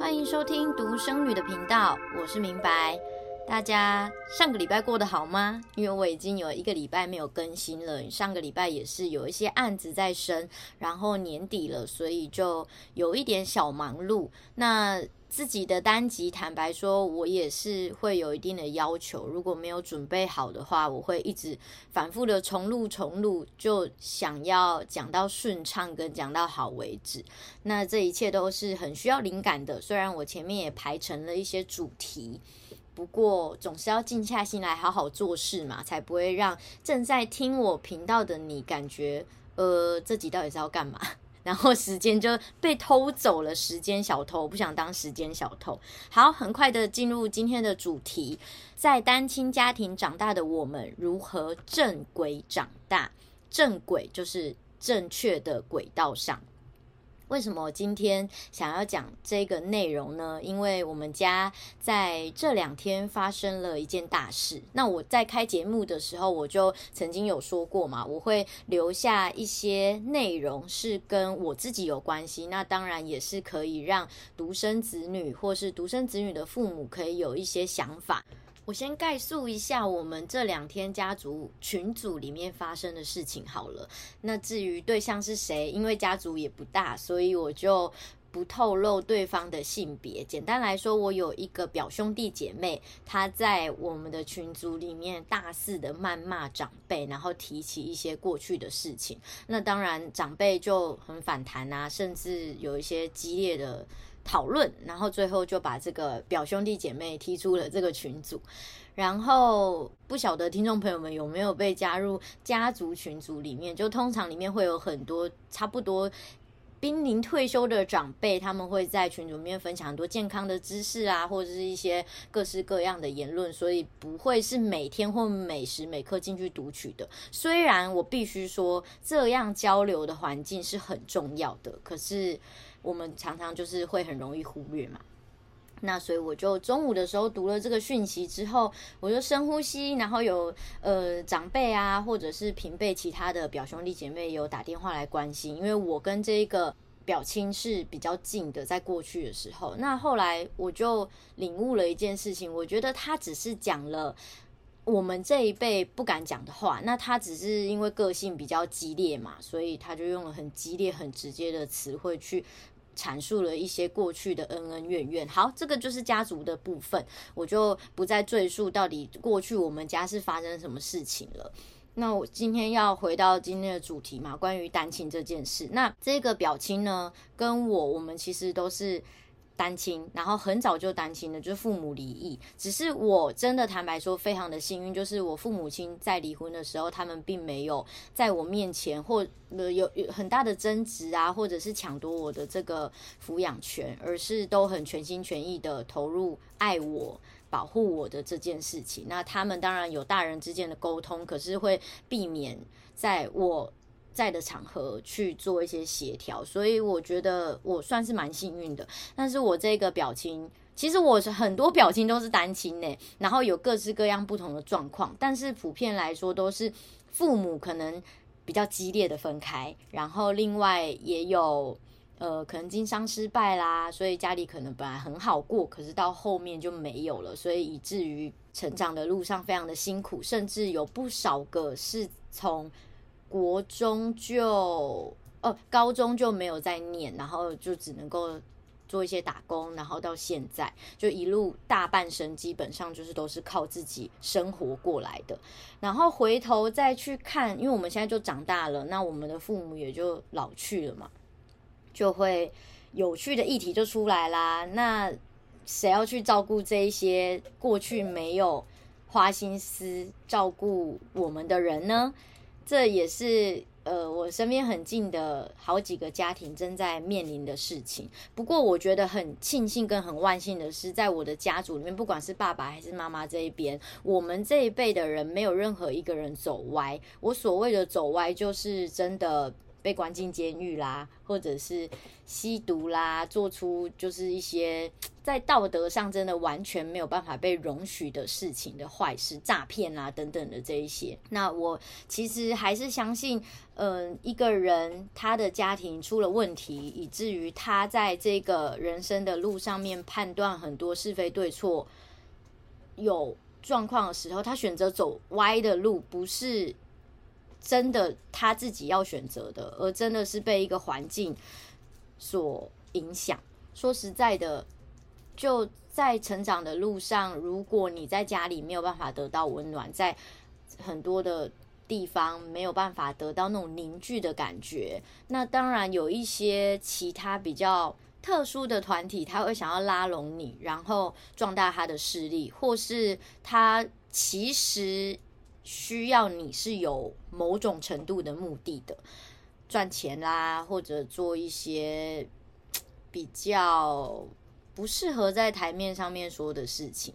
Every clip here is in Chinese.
欢迎收听独生女的频道，我是明白。大家上个礼拜过得好吗？因为我已经有一个礼拜没有更新了，上个礼拜也是有一些案子在身，然后年底了，所以就有一点小忙碌。那自己的单集，坦白说，我也是会有一定的要求。如果没有准备好的话，我会一直反复的重录重录，就想要讲到顺畅跟讲到好为止。那这一切都是很需要灵感的，虽然我前面也排成了一些主题。不过，总是要静下心来好好做事嘛，才不会让正在听我频道的你感觉，呃，这集到底是要干嘛？然后时间就被偷走了，时间小偷，不想当时间小偷。好，很快的进入今天的主题，在单亲家庭长大的我们，如何正轨长大？正轨就是正确的轨道上。为什么今天想要讲这个内容呢？因为我们家在这两天发生了一件大事。那我在开节目的时候，我就曾经有说过嘛，我会留下一些内容是跟我自己有关系。那当然也是可以让独生子女或是独生子女的父母可以有一些想法。我先概述一下我们这两天家族群组里面发生的事情好了。那至于对象是谁，因为家族也不大，所以我就不透露对方的性别。简单来说，我有一个表兄弟姐妹，他在我们的群组里面大肆的谩骂长辈，然后提起一些过去的事情。那当然长辈就很反弹啊，甚至有一些激烈的。讨论，然后最后就把这个表兄弟姐妹踢出了这个群组。然后不晓得听众朋友们有没有被加入家族群组里面？就通常里面会有很多差不多濒临退休的长辈，他们会在群组里面分享很多健康的知识啊，或者是一些各式各样的言论，所以不会是每天或每时每刻进去读取的。虽然我必须说，这样交流的环境是很重要的，可是。我们常常就是会很容易忽略嘛，那所以我就中午的时候读了这个讯息之后，我就深呼吸，然后有呃长辈啊，或者是平辈其他的表兄弟姐妹有打电话来关心，因为我跟这一个表亲是比较近的，在过去的时候，那后来我就领悟了一件事情，我觉得他只是讲了我们这一辈不敢讲的话，那他只是因为个性比较激烈嘛，所以他就用了很激烈、很直接的词汇去。阐述了一些过去的恩恩怨怨。好，这个就是家族的部分，我就不再赘述到底过去我们家是发生什么事情了。那我今天要回到今天的主题嘛，关于单亲这件事。那这个表亲呢，跟我我们其实都是。单亲，然后很早就单亲了，就是父母离异。只是我真的坦白说，非常的幸运，就是我父母亲在离婚的时候，他们并没有在我面前或有有很大的争执啊，或者是抢夺我的这个抚养权，而是都很全心全意的投入爱我、保护我的这件事情。那他们当然有大人之间的沟通，可是会避免在我。在的场合去做一些协调，所以我觉得我算是蛮幸运的。但是我这个表情，其实我是很多表情都是单亲呢，然后有各式各样不同的状况，但是普遍来说都是父母可能比较激烈的分开，然后另外也有呃可能经商失败啦，所以家里可能本来很好过，可是到后面就没有了，所以以至于成长的路上非常的辛苦，甚至有不少个是从。国中就哦，高中就没有再念，然后就只能够做一些打工，然后到现在就一路大半生，基本上就是都是靠自己生活过来的。然后回头再去看，因为我们现在就长大了，那我们的父母也就老去了嘛，就会有趣的议题就出来啦。那谁要去照顾这一些过去没有花心思照顾我们的人呢？这也是呃，我身边很近的好几个家庭正在面临的事情。不过，我觉得很庆幸跟很万幸的是，在我的家族里面，不管是爸爸还是妈妈这一边，我们这一辈的人没有任何一个人走歪。我所谓的走歪，就是真的被关进监狱啦，或者是吸毒啦，做出就是一些在道德上真的完全没有办法被容许的事情的坏事，诈骗啊等等的这一些。那我其实还是相信，嗯、一个人他的家庭出了问题，以至于他在这个人生的路上面判断很多是非对错有状况的时候，他选择走歪的路，不是。真的他自己要选择的，而真的是被一个环境所影响。说实在的，就在成长的路上，如果你在家里没有办法得到温暖，在很多的地方没有办法得到那种凝聚的感觉，那当然有一些其他比较特殊的团体，他会想要拉拢你，然后壮大他的势力，或是他其实。需要你是有某种程度的目的的，赚钱啦，或者做一些比较不适合在台面上面说的事情，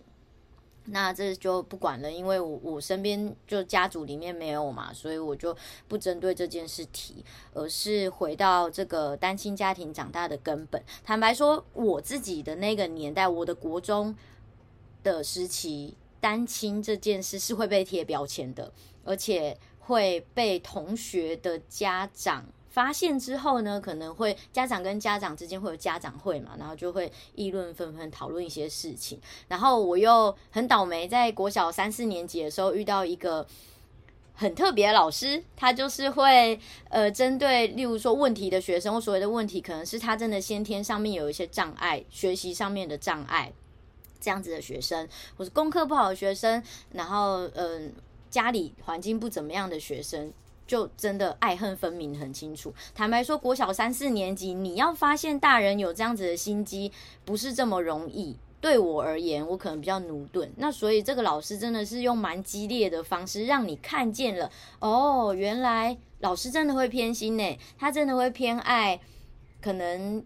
那这就不管了，因为我我身边就家族里面没有嘛，所以我就不针对这件事提，而是回到这个单亲家庭长大的根本。坦白说，我自己的那个年代，我的国中的时期。单亲这件事是会被贴标签的，而且会被同学的家长发现之后呢，可能会家长跟家长之间会有家长会嘛，然后就会议论纷纷，讨论一些事情。然后我又很倒霉，在国小三四年级的时候遇到一个很特别的老师，他就是会呃针对例如说问题的学生，或所谓的问题，可能是他真的先天上面有一些障碍，学习上面的障碍。这样子的学生，或是功课不好的学生，然后嗯、家里环境不怎么样的学生，就真的爱恨分明很清楚。坦白说，国小三四年级，你要发现大人有这样子的心机，不是这么容易。对我而言，我可能比较駑钝。那所以这个老师真的是用蛮激烈的方式，让你看见了哦，原来老师真的会偏心呢，他真的会偏爱，可能。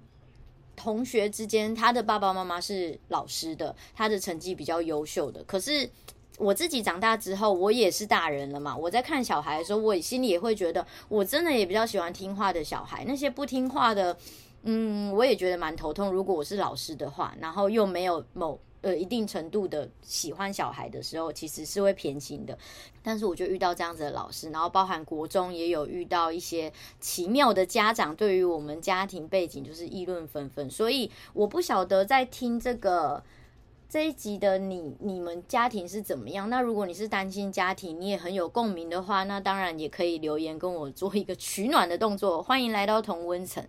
同学之间，他的爸爸妈妈是老师的，他的成绩比较优秀的。可是我自己长大之后，我也是大人了嘛。我在看小孩的时候，我心里也会觉得，我真的也比较喜欢听话的小孩。那些不听话的，嗯，我也觉得蛮头痛。如果我是老师的话，然后又没有某。呃，一定程度的喜欢小孩的时候，其实是会偏心的。但是我就遇到这样子的老师，然后包含国中也有遇到一些奇妙的家长，对于我们家庭背景就是议论纷纷。所以我不晓得在听这个这一集的你，你们家庭是怎么样？那如果你是单亲家庭，你也很有共鸣的话，那当然也可以留言跟我做一个取暖的动作。欢迎来到同温层。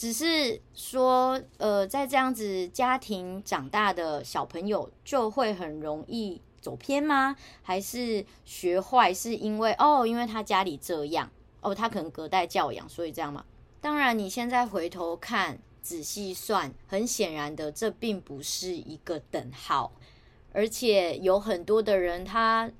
只是说，呃，在这样子家庭长大的小朋友就会很容易走偏吗？还是学坏是因为哦，因为他家里这样哦，他可能隔代教养，所以这样吗？当然，你现在回头看，仔细算，很显然的，这并不是一个等号，而且有很多的人他。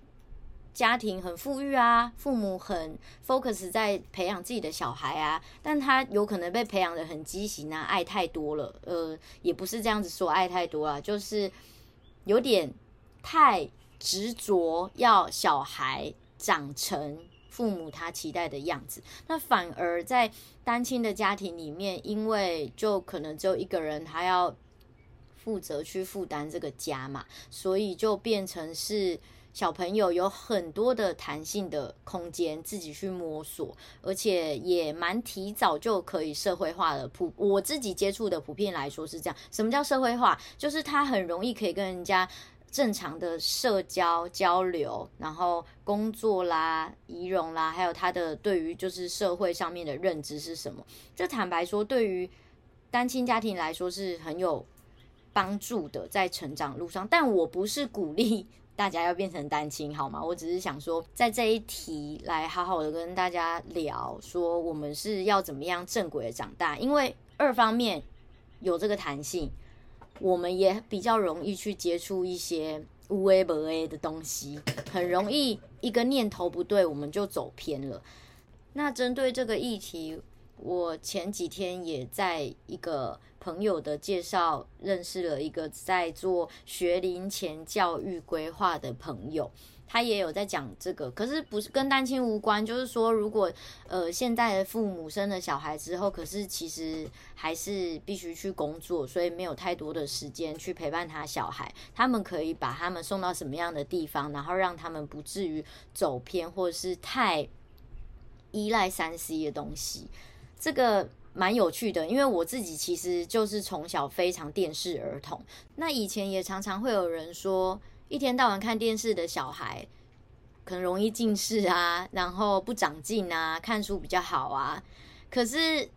家庭很富裕啊，父母很 focus 在培养自己的小孩啊，但他有可能被培养得很畸形啊，爱太多了，呃，也不是这样子说爱太多啊，就是有点太执着要小孩长成父母他期待的样子，那反而在单亲的家庭里面，因为就可能只有一个人，他要负责去负担这个家嘛，所以就变成是。小朋友有很多的弹性的空间，自己去摸索，而且也蛮提早就可以社会化的。普我自己接触的普遍来说是这样。什么叫社会化？就是他很容易可以跟人家正常的社交交流，然后工作啦、仪容啦，还有他的对于就是社会上面的认知是什么。这坦白说，对于单亲家庭来说是很有帮助的，在成长路上。但我不是鼓励。大家要变成单亲好吗？我只是想说，在这一题来好好的跟大家聊，说我们是要怎么样正轨的长大。因为二方面有这个弹性，我们也比较容易去接触一些无 A 不 A 的东西，很容易一个念头不对，我们就走偏了。那针对这个议题，我前几天也在一个。朋友的介绍，认识了一个在做学龄前教育规划的朋友，他也有在讲这个，可是不是跟单亲无关，就是说如果呃现在的父母生了小孩之后，可是其实还是必须去工作，所以没有太多的时间去陪伴他小孩，他们可以把他们送到什么样的地方，然后让他们不至于走偏或者是太依赖三 C 的东西，这个。蛮有趣的，因为我自己其实就是从小非常电视儿童。那以前也常常会有人说，一天到晚看电视的小孩可能容易近视啊，然后不长进啊，看书比较好啊。可是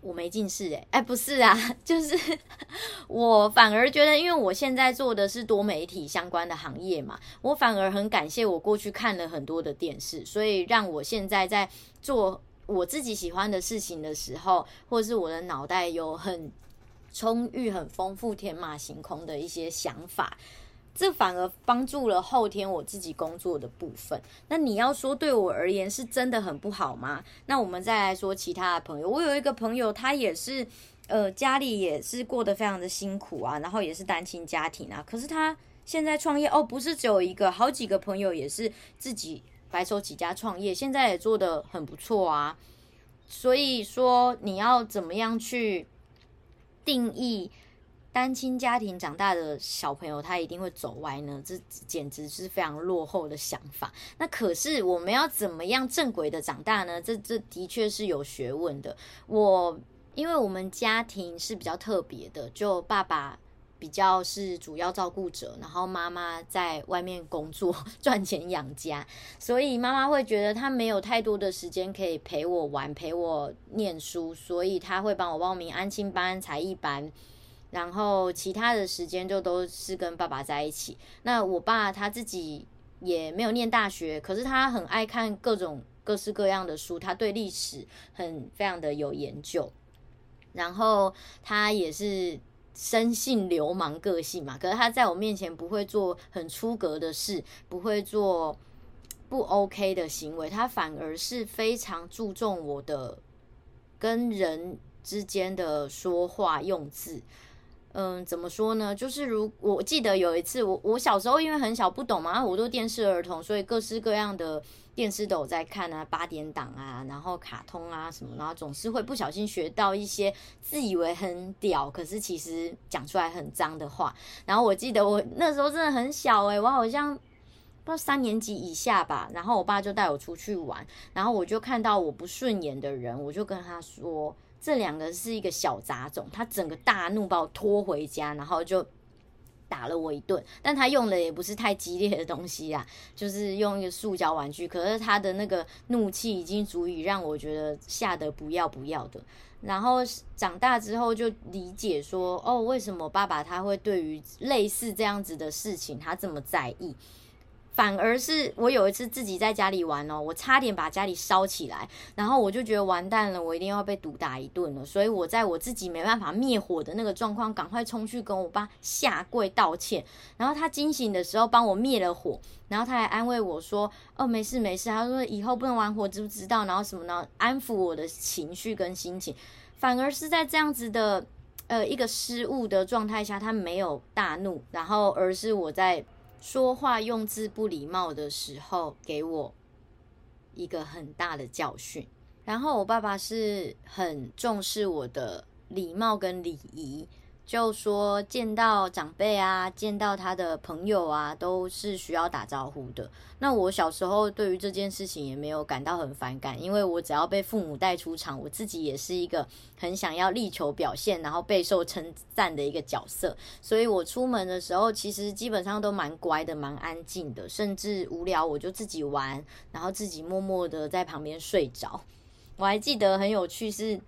我没近视诶，哎，不是啊，就是 我反而觉得，因为我现在做的是多媒体相关的行业嘛，我反而很感谢我过去看了很多的电视，所以让我现在在做。我自己喜欢的事情的时候，或者是我的脑袋有很充裕、很丰富、天马行空的一些想法，这反而帮助了后天我自己工作的部分。那你要说对我而言是真的很不好吗？那我们再来说其他的朋友。我有一个朋友，他也是呃家里也是过得非常的辛苦啊，然后也是单亲家庭啊，可是他现在创业哦，不是只有一个，好几个朋友也是自己。白手起家创业，现在也做得很不错啊。所以说，你要怎么样去定义单亲家庭长大的小朋友，他一定会走歪呢？这简直是非常落后的想法。那可是我们要怎么样正轨的长大呢？这这的确是有学问的。我因为我们家庭是比较特别的，就爸爸。比较是主要照顾者，然后妈妈在外面工作赚钱养家，所以妈妈会觉得她没有太多的时间可以陪我玩、陪我念书，所以她会帮我报名安亲班、才艺班，然后其他的时间就都是跟爸爸在一起。那我爸他自己也没有念大学，可是他很爱看各种各式各样的书，他对历史很非常的有研究，然后他也是。生性流氓个性嘛，可是他在我面前不会做很出格的事，不会做不 OK 的行为，他反而是非常注重我的跟人之间的说话用字。嗯，怎么说呢？就是如我记得有一次，我我小时候因为很小不懂嘛，我都电视儿童，所以各式各样的电视都有在看啊，八点档啊，然后卡通啊什么，然后总是会不小心学到一些自以为很屌，可是其实讲出来很脏的话。然后我记得我那时候真的很小诶、我好像不知道三年级以下吧，然后我爸就带我出去玩，然后我就看到我不顺眼的人，我就跟他说。这两个是一个小杂种，他整个大怒把我拖回家，然后就打了我一顿。但他用的也不是太激烈的东西啊，就是用一个塑胶玩具。可是他的那个怒气已经足以让我觉得吓得不要不要的。然后长大之后就理解说，哦，为什么爸爸他会对于类似这样子的事情他这么在意？反而是我有一次自己在家里玩哦，我差点把家里烧起来，然后我就觉得完蛋了，我一定要被毒打一顿了。所以我在我自己没办法灭火的那个状况，赶快冲去跟我爸下跪道歉。然后他惊醒的时候帮我灭了火，然后他还安慰我说：“哦，没事没事。”他说：“以后不能玩火，知不知道？”然后什么呢？安抚我的情绪跟心情。反而是在这样子的呃一个失误的状态下，他没有大怒，然后而是我在。说话用字不礼貌的时候，给我一个很大的教训。然后我爸爸是很重视我的礼貌跟礼仪。就说见到长辈啊，见到他的朋友啊，都是需要打招呼的。那我小时候对于这件事情也没有感到很反感，因为我只要被父母带出场，我自己也是一个很想要力求表现，然后备受称赞的一个角色。所以我出门的时候，其实基本上都蛮乖的，蛮安静的，甚至无聊我就自己玩，然后自己默默的在旁边睡着。我还记得很有趣是。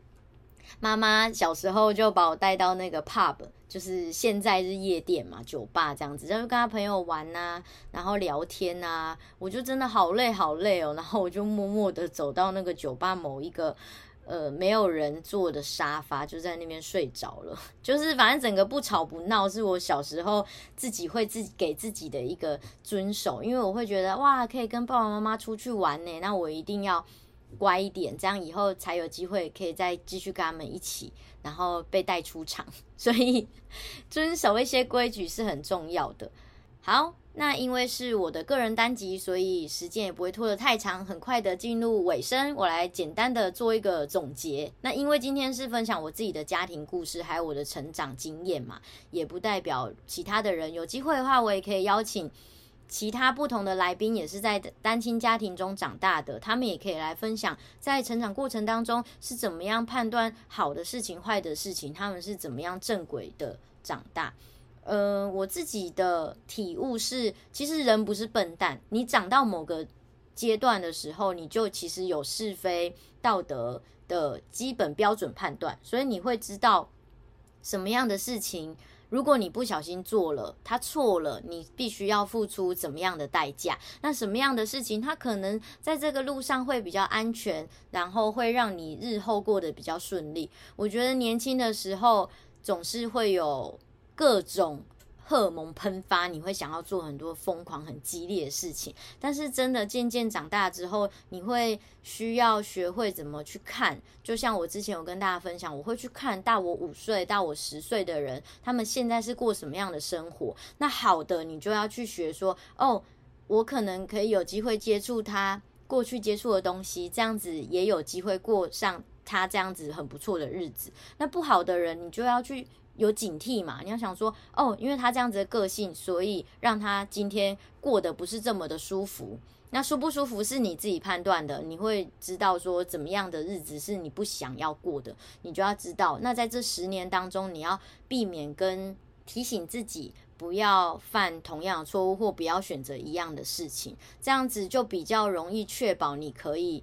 妈妈小时候就把我带到那个 pub，就是现在是夜店嘛，酒吧这样子，然后跟他朋友玩呐，然后聊天呐，我就真的好累好累哦，然后我就默默的走到那个酒吧某一个呃没有人坐的沙发，就在那边睡着了。就是反正整个不吵不闹，是我小时候自己会自己给自己的一个遵守，因为我会觉得哇，可以跟爸爸妈妈出去玩呢，那我一定要。乖一点，这样以后才有机会可以再继续跟他们一起，然后被带出场。所以遵守一些规矩是很重要的。好，那因为是我的个人单集，所以时间也不会拖得太长，很快的进入尾声。我来简单的做一个总结。那因为今天是分享我自己的家庭故事，还有我的成长经验嘛，也不代表其他的人。有机会的话，我也可以邀请其他不同的来宾，也是在单亲家庭中长大的，他们也可以来分享在成长过程当中是怎么样判断好的事情、坏的事情，他们是怎么样正轨的长大。呃，我自己的体悟是，其实人不是笨蛋。你长到某个阶段的时候，你就其实有是非道德的基本标准判断，所以你会知道什么样的事情，如果你不小心做了，他错了，你必须要付出怎么样的代价。那什么样的事情，他可能在这个路上会比较安全，然后会让你日后过得比较顺利。我觉得年轻的时候总是会有。各种荷尔蒙喷发，你会想要做很多疯狂、很激烈的事情。但是真的渐渐长大之后，你会需要学会怎么去看。就像我之前有跟大家分享，我会去看大我五岁、大我十岁的人，他们现在是过什么样的生活。那好的，你就要去学说，哦，我可能可以有机会接触他过去接触的东西，这样子也有机会过上他这样子很不错的日子。那不好的人，你就要去。有警惕嘛？你要想说哦，因为他这样子的个性，所以让他今天过得不是这么的舒服。那舒不舒服是你自己判断的，你会知道说怎么样的日子是你不想要过的，你就要知道。那在这十年当中，你要避免跟提醒自己不要犯同样的错误，或不要选择一样的事情，这样子就比较容易确保你可以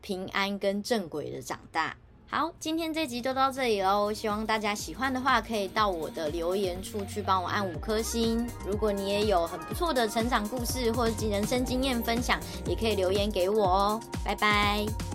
平安跟正轨的长大。好，今天这集就到这里喽。希望大家喜欢的话，可以到我的留言处去帮我按五颗星。如果你也有很不错的成长故事或者人生经验分享，也可以留言给我哦。拜拜。